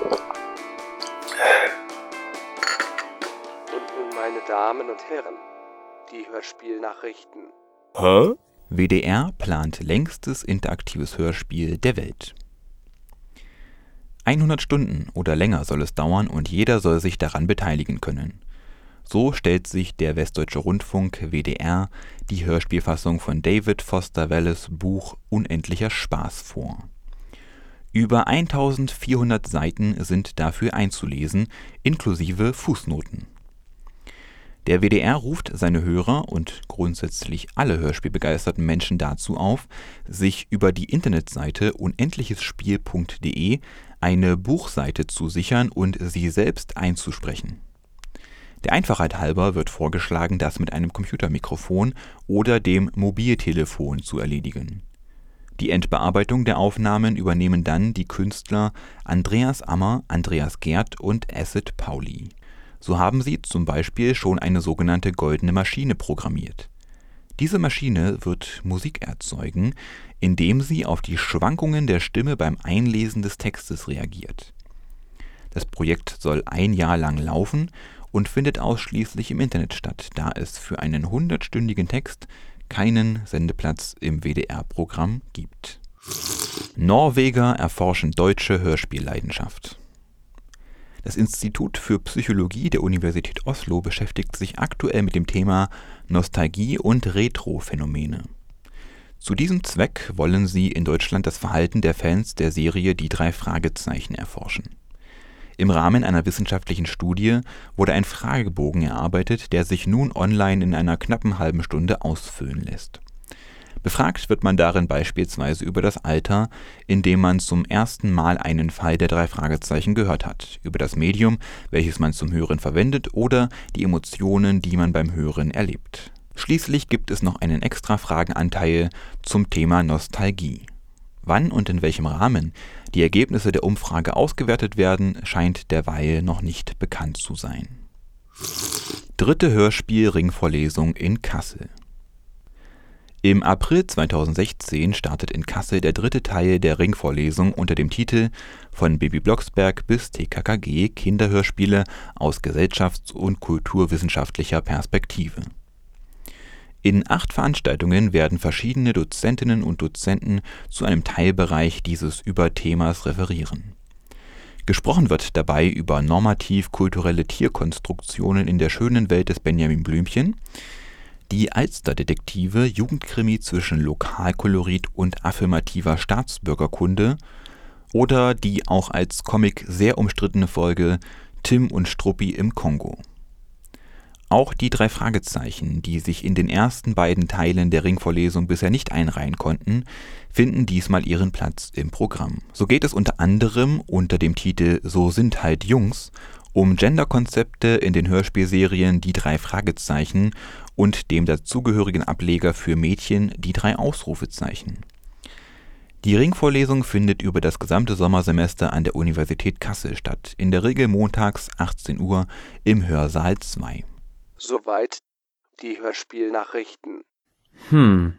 Und nun, meine Damen und Herren, die Hörspielnachrichten. Hä? WDR plant längstes interaktives Hörspiel der Welt. 100 Stunden oder länger soll es dauern und jeder soll sich daran beteiligen können. So stellt sich der Westdeutsche Rundfunk WDR die Hörspielfassung von David Foster Wallace Buch Unendlicher Spaß vor. Über 1400 Seiten sind dafür einzulesen, inklusive Fußnoten. Der WDR ruft seine Hörer und grundsätzlich alle hörspielbegeisterten Menschen dazu auf, sich über die Internetseite unendlichesspiel.de eine Buchseite zu sichern und sie selbst einzusprechen. Der Einfachheit halber wird vorgeschlagen, das mit einem Computermikrofon oder dem Mobiltelefon zu erledigen. Die Endbearbeitung der Aufnahmen übernehmen dann die Künstler Andreas Ammer, Andreas Gerd und Acid Pauli. So haben sie zum Beispiel schon eine sogenannte Goldene Maschine programmiert. Diese Maschine wird Musik erzeugen, indem sie auf die Schwankungen der Stimme beim Einlesen des Textes reagiert. Das Projekt soll ein Jahr lang laufen und findet ausschließlich im Internet statt, da es für einen hundertstündigen Text keinen Sendeplatz im WDR-Programm gibt. Norweger erforschen deutsche Hörspielleidenschaft. Das Institut für Psychologie der Universität Oslo beschäftigt sich aktuell mit dem Thema Nostalgie und Retro-Phänomene. Zu diesem Zweck wollen sie in Deutschland das Verhalten der Fans der Serie Die drei Fragezeichen erforschen. Im Rahmen einer wissenschaftlichen Studie wurde ein Fragebogen erarbeitet, der sich nun online in einer knappen halben Stunde ausfüllen lässt. Befragt wird man darin beispielsweise über das Alter, in dem man zum ersten Mal einen Fall der drei Fragezeichen gehört hat, über das Medium, welches man zum Hören verwendet oder die Emotionen, die man beim Hören erlebt. Schließlich gibt es noch einen extra Fragenanteil zum Thema Nostalgie. Wann und in welchem Rahmen die Ergebnisse der Umfrage ausgewertet werden, scheint derweil noch nicht bekannt zu sein. Dritte Hörspiel-Ringvorlesung in Kassel. Im April 2016 startet in Kassel der dritte Teil der Ringvorlesung unter dem Titel Von Baby Blocksberg bis TKKG Kinderhörspiele aus gesellschafts- und kulturwissenschaftlicher Perspektive in acht Veranstaltungen werden verschiedene Dozentinnen und Dozenten zu einem Teilbereich dieses Überthemas referieren. Gesprochen wird dabei über normativ-kulturelle Tierkonstruktionen in der schönen Welt des Benjamin Blümchen, die Alsterdetektive, Jugendkrimi zwischen Lokalkolorit und affirmativer Staatsbürgerkunde oder die auch als Comic sehr umstrittene Folge Tim und Struppi im Kongo auch die drei Fragezeichen, die sich in den ersten beiden Teilen der Ringvorlesung bisher nicht einreihen konnten, finden diesmal ihren Platz im Programm. So geht es unter anderem unter dem Titel So sind halt Jungs um Genderkonzepte in den Hörspielserien Die drei Fragezeichen und dem dazugehörigen Ableger für Mädchen Die drei Ausrufezeichen. Die Ringvorlesung findet über das gesamte Sommersemester an der Universität Kassel statt, in der Regel montags 18 Uhr im Hörsaal 2. Soweit die Hörspielnachrichten. Hm.